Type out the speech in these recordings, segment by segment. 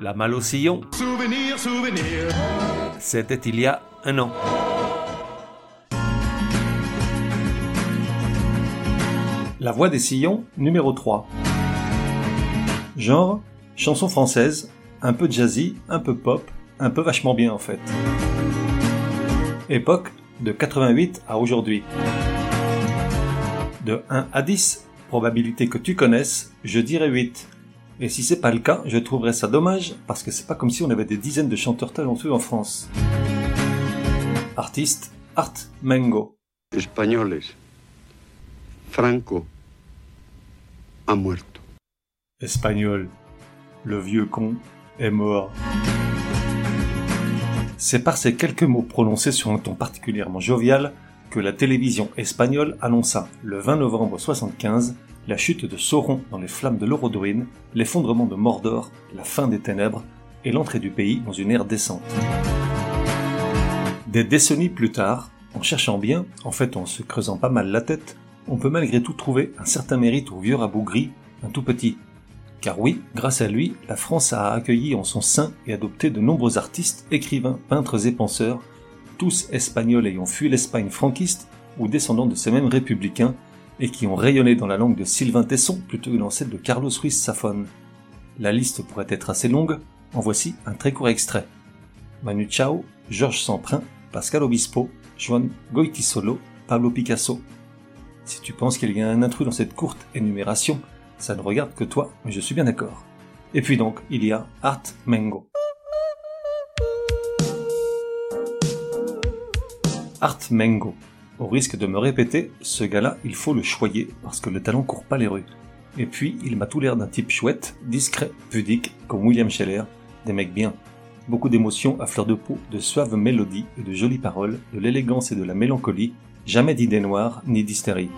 La malle au sillon, Souvenir, souvenir. c'était il y a un an. La voix des sillons, numéro 3. Genre, chanson française, un peu jazzy, un peu pop, un peu vachement bien en fait. Époque, de 88 à aujourd'hui. De 1 à 10, probabilité que tu connaisses, je dirais 8. Et si c'est pas le cas, je trouverais ça dommage, parce que c'est pas comme si on avait des dizaines de chanteurs talentueux en France. Artiste, Art Mengo. españoles. Franco ha muerto. Espagnol. Le vieux con est mort. C'est par ces quelques mots prononcés sur un ton particulièrement jovial que la télévision espagnole annonça le 20 novembre 75 la chute de Sauron dans les flammes de l'Orodoine, l'effondrement de Mordor, la fin des ténèbres et l'entrée du pays dans une ère décente. Des décennies plus tard, en cherchant bien, en fait en se creusant pas mal la tête, on peut malgré tout trouver un certain mérite au vieux rabougri, un tout petit. Car oui, grâce à lui, la France a accueilli en son sein et adopté de nombreux artistes, écrivains, peintres et penseurs, tous espagnols ayant fui l'Espagne franquiste ou descendants de ces mêmes républicains, et qui ont rayonné dans la langue de Sylvain Tesson plutôt que dans celle de Carlos Ruiz Safon. La liste pourrait être assez longue, en voici un très court extrait. Manu Chao, Georges Semprin, Pascal Obispo, Juan Goitisolo, Pablo Picasso. Si tu penses qu'il y a un intrus dans cette courte énumération, ça ne regarde que toi, mais je suis bien d'accord. Et puis donc, il y a Art Mengo. Art Mengo. Au risque de me répéter, ce gars-là, il faut le choyer parce que le talent court pas les rues. Et puis, il m'a tout l'air d'un type chouette, discret, pudique, comme William Scheller, des mecs bien. Beaucoup d'émotions à fleur de peau, de suaves mélodies et de jolies paroles, de l'élégance et de la mélancolie, jamais d'idées noires ni d'hystérie.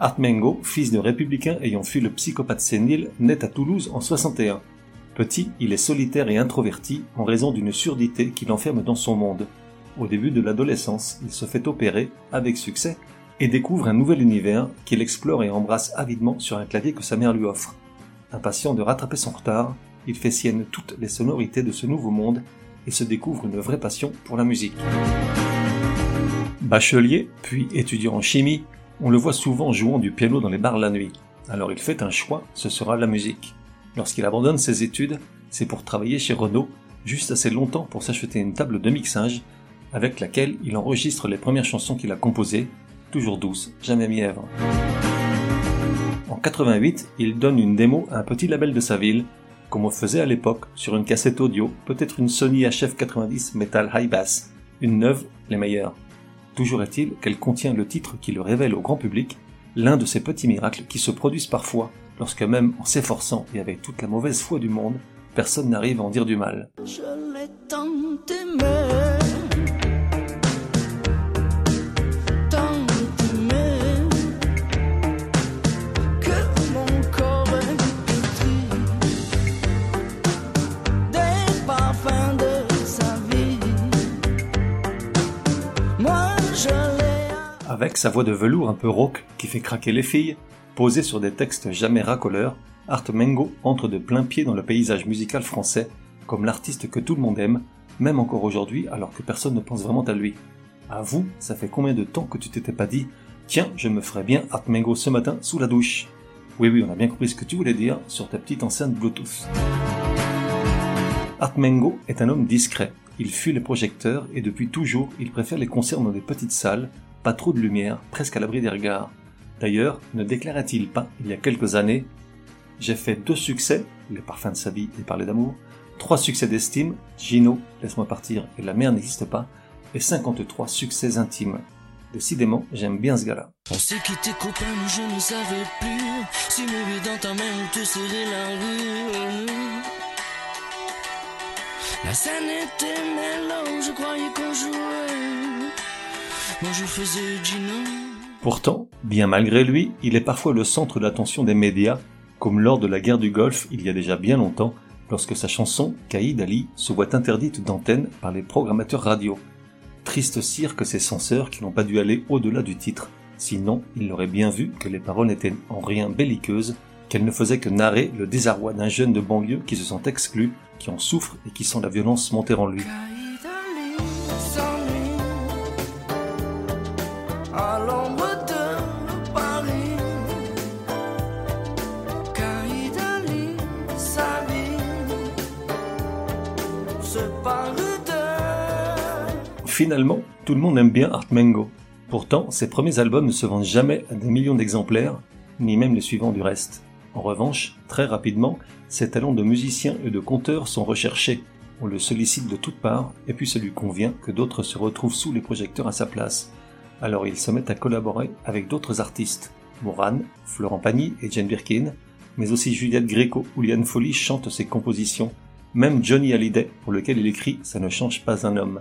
Art Mengo, fils de républicain ayant fui le psychopathe sénile, naît à Toulouse en 61. Petit, il est solitaire et introverti en raison d'une surdité qui l'enferme dans son monde. Au début de l'adolescence, il se fait opérer, avec succès, et découvre un nouvel univers qu'il explore et embrasse avidement sur un clavier que sa mère lui offre. Impatient de rattraper son retard, il fait sienne toutes les sonorités de ce nouveau monde et se découvre une vraie passion pour la musique. Bachelier, puis étudiant en chimie, on le voit souvent jouant du piano dans les bars la nuit. Alors il fait un choix, ce sera la musique. Lorsqu'il abandonne ses études, c'est pour travailler chez Renault, juste assez longtemps pour s'acheter une table de mixage, avec laquelle il enregistre les premières chansons qu'il a composées, toujours douces, jamais mièvres. En 88, il donne une démo à un petit label de sa ville, comme on faisait à l'époque sur une cassette audio, peut-être une Sony HF90 Metal High Bass, une neuve, les meilleures. Toujours est-il qu'elle contient le titre qui le révèle au grand public, l'un de ces petits miracles qui se produisent parfois lorsque même en s'efforçant et avec toute la mauvaise foi du monde, personne n'arrive à en dire du mal. Je Avec sa voix de velours un peu rauque qui fait craquer les filles, posée sur des textes jamais racoleurs, Art Mengo entre de plein pied dans le paysage musical français comme l'artiste que tout le monde aime, même encore aujourd'hui alors que personne ne pense vraiment à lui. À vous, ça fait combien de temps que tu t'étais pas dit Tiens, je me ferais bien Art Mengo ce matin sous la douche Oui, oui, on a bien compris ce que tu voulais dire sur ta petite enceinte Bluetooth. Art Mengo est un homme discret. Il fuit les projecteurs et depuis toujours, il préfère les concerts dans des petites salles, pas trop de lumière, presque à l'abri des regards. D'ailleurs, ne déclarait-il pas, il y a quelques années, J'ai fait deux succès, les parfums de sa vie et parler d'amour, trois succès d'estime, Gino, Laisse-moi partir et La mer n'existe pas, et 53 succès intimes. Décidément, j'aime bien ce gars-là. Moi je faisais Gino Pourtant, bien malgré lui, il est parfois le centre d'attention des médias, comme lors de la guerre du Golfe il y a déjà bien longtemps, lorsque sa chanson Caïd Ali se voit interdite d'antenne par les programmateurs radio. Triste cire que ces censeurs qui n'ont pas dû aller au-delà du titre, sinon ils l'auraient bien vu que les paroles n'étaient en rien belliqueuses, qu'elle ne faisait que narrer le désarroi d'un jeune de banlieue qui se sent exclu, qui en souffre et qui sent la violence monter en lui. Finalement, tout le monde aime bien Art Mengo. Pourtant, ses premiers albums ne se vendent jamais à des millions d'exemplaires, ni même les suivants du reste. En revanche, très rapidement, ses talents de musicien et de conteur sont recherchés. On le sollicite de toutes parts, et puis ça lui convient que d'autres se retrouvent sous les projecteurs à sa place. Alors il se met à collaborer avec d'autres artistes. Moran, Florent Pagny et Jane Birkin, mais aussi Juliette Gréco ou Liane Folly chantent ses compositions. Même Johnny Hallyday, pour lequel il écrit Ça ne change pas un homme.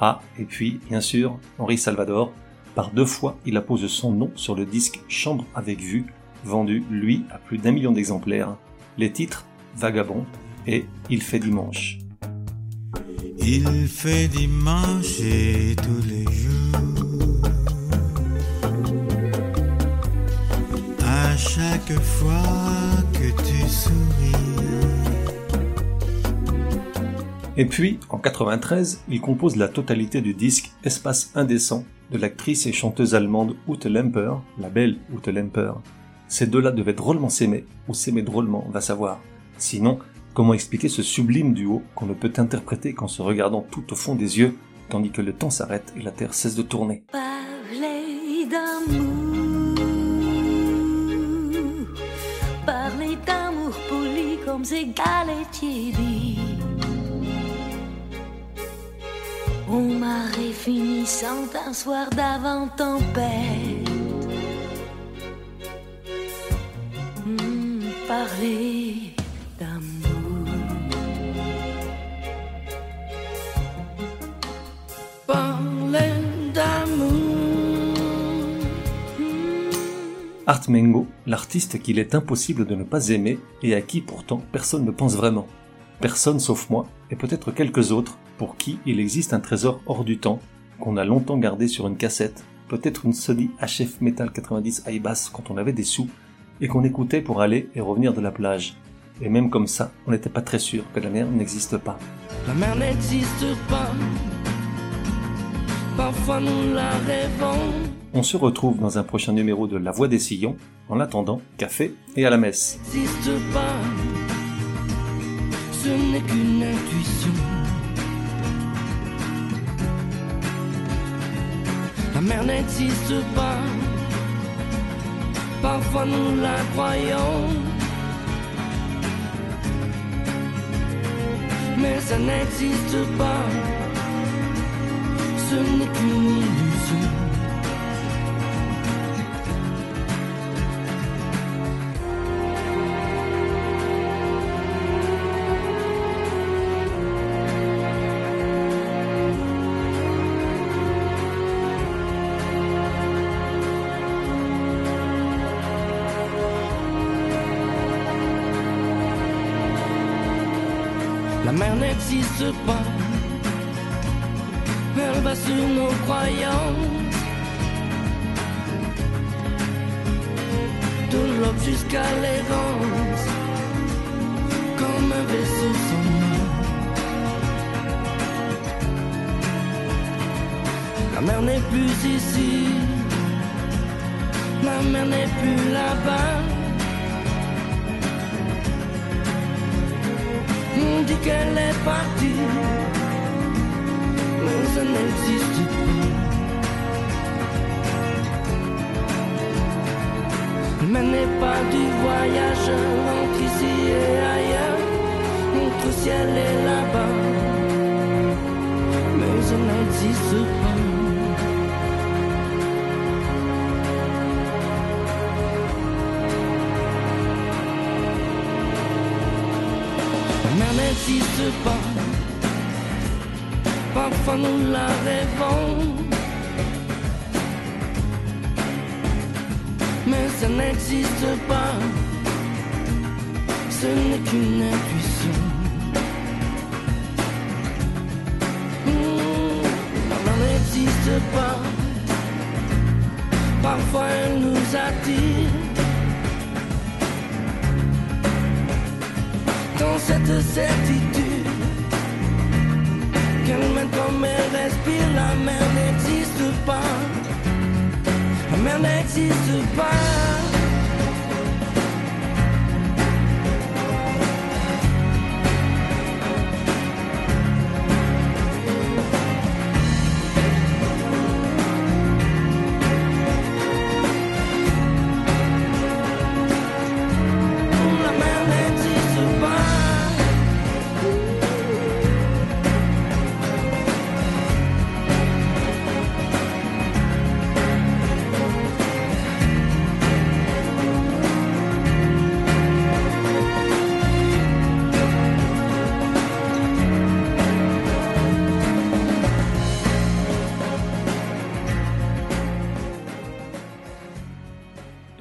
Ah, et puis, bien sûr, Henri Salvador. Par deux fois, il appose son nom sur le disque Chambre avec vue, vendu, lui, à plus d'un million d'exemplaires. Les titres Vagabond et Il fait dimanche. Il fait dimanche et tous les jours. À chaque fois que tu souris. Et puis, en 93, il compose la totalité du disque Espace indécent de l'actrice et chanteuse allemande Ute Lemper, la belle Ute Lemper. Ces deux-là devaient drôlement s'aimer, ou s'aimer drôlement, on va savoir. Sinon, comment expliquer ce sublime duo qu'on ne peut interpréter qu'en se regardant tout au fond des yeux, tandis que le temps s'arrête et la Terre cesse de tourner? Parler d'amour, d'amour poli comme galetiers dit. On marée finissant un soir d'avant tempête. Hmm, parler d'amour. D'amour. Art Mengo, l'artiste qu'il est impossible de ne pas aimer et à qui pourtant personne ne pense vraiment. Personne sauf moi, et peut-être quelques autres, pour qui il existe un trésor hors du temps, qu'on a longtemps gardé sur une cassette, peut-être une Sony HF Metal 90 high bass quand on avait des sous, et qu'on écoutait pour aller et revenir de la plage. Et même comme ça, on n'était pas très sûr que la mer n'existe pas. La mer n'existe pas. Parfois nous la rêvons. On se retrouve dans un prochain numéro de La Voix des Sillons. En attendant, café et à la messe. n'existe pas. Ce n'est qu'une intuition. La mer n'existe pas. Parfois nous la croyons. Mais ça n'existe pas. Ce n'est qu'une illusion. La mer n'existe pas. Elle va sur nos croyances. De l'aube jusqu'à l'errance. Comme un vaisseau sans nom. La mer n'est plus ici. La mer n'est plus là-bas. On dit qu'elle est partie, mais ça n'existe pas. Mais n'est pas du voyage entre ici et ailleurs, entre ciel et là-bas. Mais ça n'existe pas. N'existe pas. Parfois nous la rêvons. Mais ça n'existe pas. Ce n'est qu'une intuition. Hmm, La mer n'existe pas. Parfois elle nous attire. Cette certitude qu'elle mène comme elle respire, la mer n'existe pas. La mer n'existe pas.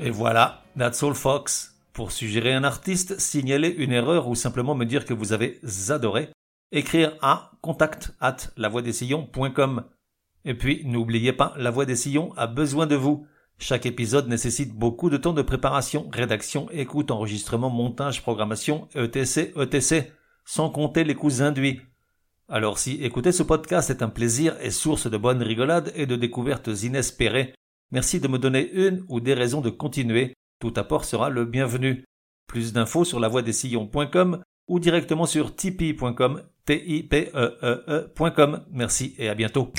Et voilà, that's all Fox. Pour suggérer un artiste, signaler une erreur ou simplement me dire que vous avez adoré, écrire à contact at lavoidessillons.com. Et puis, n'oubliez pas, La Voix des Sillons a besoin de vous. Chaque épisode nécessite beaucoup de temps de préparation, rédaction, écoute, enregistrement, montage, programmation, etc., etc., sans compter les coûts induits. Alors si écouter ce podcast est un plaisir et source de bonnes rigolades et de découvertes inespérées, merci de me donner une ou des raisons de continuer. Tout apport sera le bienvenu. Plus d'infos sur lavoidessillons.com ou directement sur tipeee.com, e e e.com. Merci et à bientôt.